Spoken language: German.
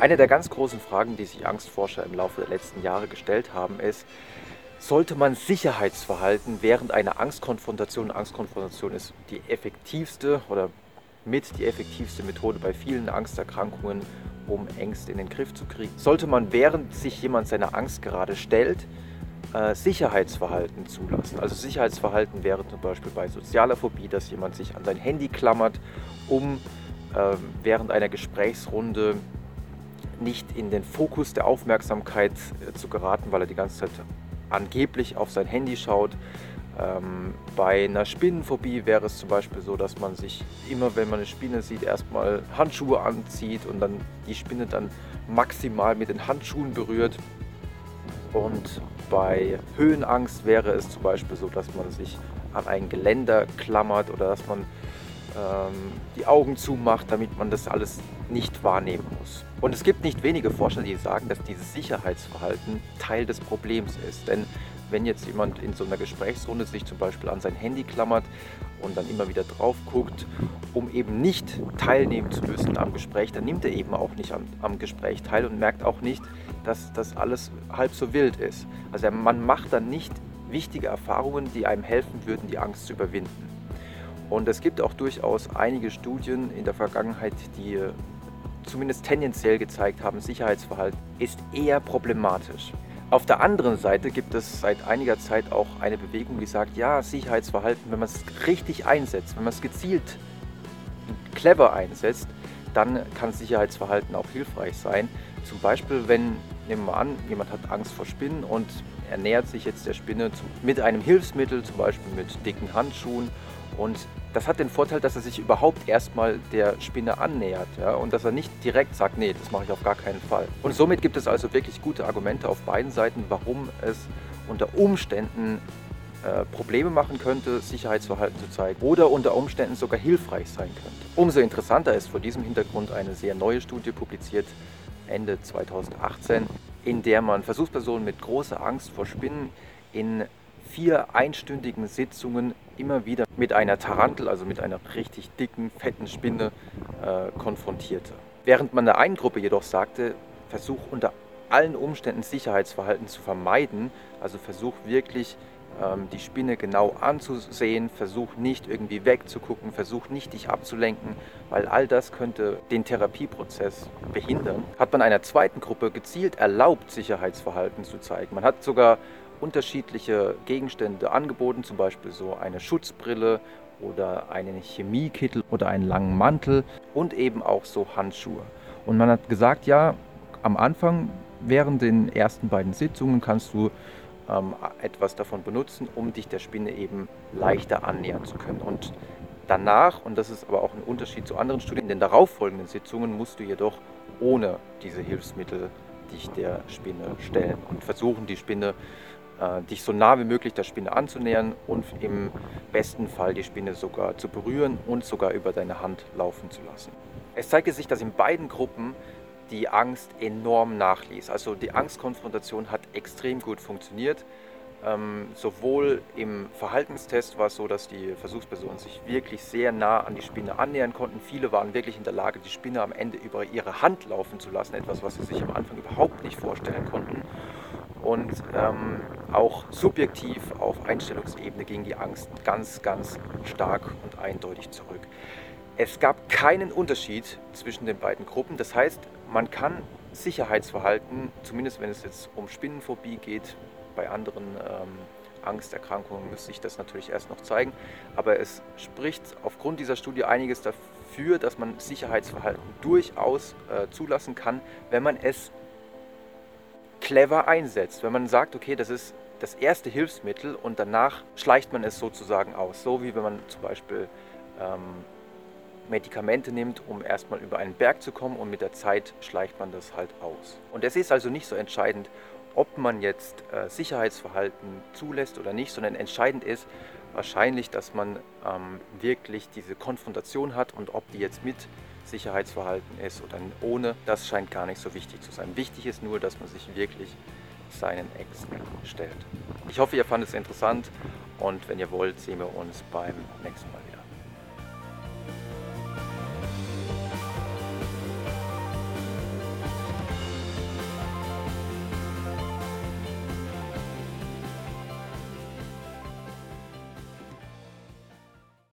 Eine der ganz großen Fragen, die sich Angstforscher im Laufe der letzten Jahre gestellt haben, ist, sollte man Sicherheitsverhalten während einer Angstkonfrontation, Angstkonfrontation ist die effektivste oder mit die effektivste Methode bei vielen Angsterkrankungen, um Ängste in den Griff zu kriegen. Sollte man, während sich jemand seiner Angst gerade stellt, äh, Sicherheitsverhalten zulassen. Also Sicherheitsverhalten wäre zum Beispiel bei sozialer Phobie, dass jemand sich an sein Handy klammert, um äh, während einer Gesprächsrunde nicht in den Fokus der Aufmerksamkeit äh, zu geraten, weil er die ganze Zeit angeblich auf sein Handy schaut. Ähm, bei einer Spinnenphobie wäre es zum Beispiel so, dass man sich immer, wenn man eine Spinne sieht, erstmal Handschuhe anzieht und dann die Spinne dann maximal mit den Handschuhen berührt. Und bei Höhenangst wäre es zum Beispiel so, dass man sich an ein Geländer klammert oder dass man die Augen zumacht, damit man das alles nicht wahrnehmen muss. Und es gibt nicht wenige Forscher, die sagen, dass dieses Sicherheitsverhalten Teil des Problems ist. Denn wenn jetzt jemand in so einer Gesprächsrunde sich zum Beispiel an sein Handy klammert und dann immer wieder drauf guckt, um eben nicht teilnehmen zu müssen am Gespräch, dann nimmt er eben auch nicht am, am Gespräch teil und merkt auch nicht, dass das alles halb so wild ist. Also man macht dann nicht wichtige Erfahrungen, die einem helfen würden, die Angst zu überwinden. Und es gibt auch durchaus einige Studien in der Vergangenheit, die zumindest tendenziell gezeigt haben, Sicherheitsverhalten ist eher problematisch. Auf der anderen Seite gibt es seit einiger Zeit auch eine Bewegung, die sagt, ja, Sicherheitsverhalten, wenn man es richtig einsetzt, wenn man es gezielt clever einsetzt, dann kann Sicherheitsverhalten auch hilfreich sein. Zum Beispiel, wenn, nehmen wir an, jemand hat Angst vor Spinnen und er nähert sich jetzt der Spinne mit einem Hilfsmittel, zum Beispiel mit dicken Handschuhen und das hat den Vorteil, dass er sich überhaupt erstmal der Spinne annähert ja, und dass er nicht direkt sagt, nee, das mache ich auf gar keinen Fall. Und somit gibt es also wirklich gute Argumente auf beiden Seiten, warum es unter Umständen äh, Probleme machen könnte, Sicherheitsverhalten zu zeigen oder unter Umständen sogar hilfreich sein könnte. Umso interessanter ist vor diesem Hintergrund eine sehr neue Studie publiziert Ende 2018, in der man Versuchspersonen mit großer Angst vor Spinnen in vier einstündigen Sitzungen immer wieder mit einer Tarantel, also mit einer richtig dicken, fetten Spinne äh, konfrontierte. Während man der einen Gruppe jedoch sagte, versuch unter allen Umständen Sicherheitsverhalten zu vermeiden, also versuch wirklich die Spinne genau anzusehen, versuch nicht irgendwie wegzugucken, versuch nicht dich abzulenken, weil all das könnte den Therapieprozess behindern. Hat man einer zweiten Gruppe gezielt erlaubt, Sicherheitsverhalten zu zeigen. Man hat sogar unterschiedliche Gegenstände angeboten, zum Beispiel so eine Schutzbrille oder einen Chemiekittel oder einen langen Mantel und eben auch so Handschuhe. Und man hat gesagt, ja, am Anfang, während den ersten beiden Sitzungen kannst du ähm, etwas davon benutzen, um dich der Spinne eben leichter annähern zu können. Und danach, und das ist aber auch ein Unterschied zu anderen Studien, in den darauffolgenden Sitzungen musst du jedoch ohne diese Hilfsmittel dich der Spinne stellen und versuchen, die Spinne äh, dich so nah wie möglich der Spinne anzunähern und im besten Fall die Spinne sogar zu berühren und sogar über deine Hand laufen zu lassen. Es zeigte sich, dass in beiden Gruppen die Angst enorm nachließ. Also die Angstkonfrontation hat extrem gut funktioniert. Ähm, sowohl im Verhaltenstest war es so, dass die Versuchspersonen sich wirklich sehr nah an die Spinne annähern konnten. Viele waren wirklich in der Lage, die Spinne am Ende über ihre Hand laufen zu lassen, etwas, was sie sich am Anfang überhaupt nicht vorstellen konnten. Und ähm, auch subjektiv auf Einstellungsebene ging die Angst ganz, ganz stark und eindeutig zurück. Es gab keinen Unterschied zwischen den beiden Gruppen. Das heißt, man kann Sicherheitsverhalten, zumindest wenn es jetzt um Spinnenphobie geht, bei anderen ähm, Angsterkrankungen müsste sich das natürlich erst noch zeigen. Aber es spricht aufgrund dieser Studie einiges dafür, dass man Sicherheitsverhalten durchaus äh, zulassen kann, wenn man es clever einsetzt. Wenn man sagt, okay, das ist das erste Hilfsmittel und danach schleicht man es sozusagen aus. So wie wenn man zum Beispiel ähm, Medikamente nimmt, um erstmal über einen Berg zu kommen und mit der Zeit schleicht man das halt aus. Und es ist also nicht so entscheidend, ob man jetzt äh, Sicherheitsverhalten zulässt oder nicht, sondern entscheidend ist wahrscheinlich, dass man ähm, wirklich diese Konfrontation hat und ob die jetzt mit Sicherheitsverhalten ist oder ohne, das scheint gar nicht so wichtig zu sein. Wichtig ist nur, dass man sich wirklich seinen Ängsten stellt. Ich hoffe, ihr fandet es interessant und wenn ihr wollt, sehen wir uns beim nächsten Mal.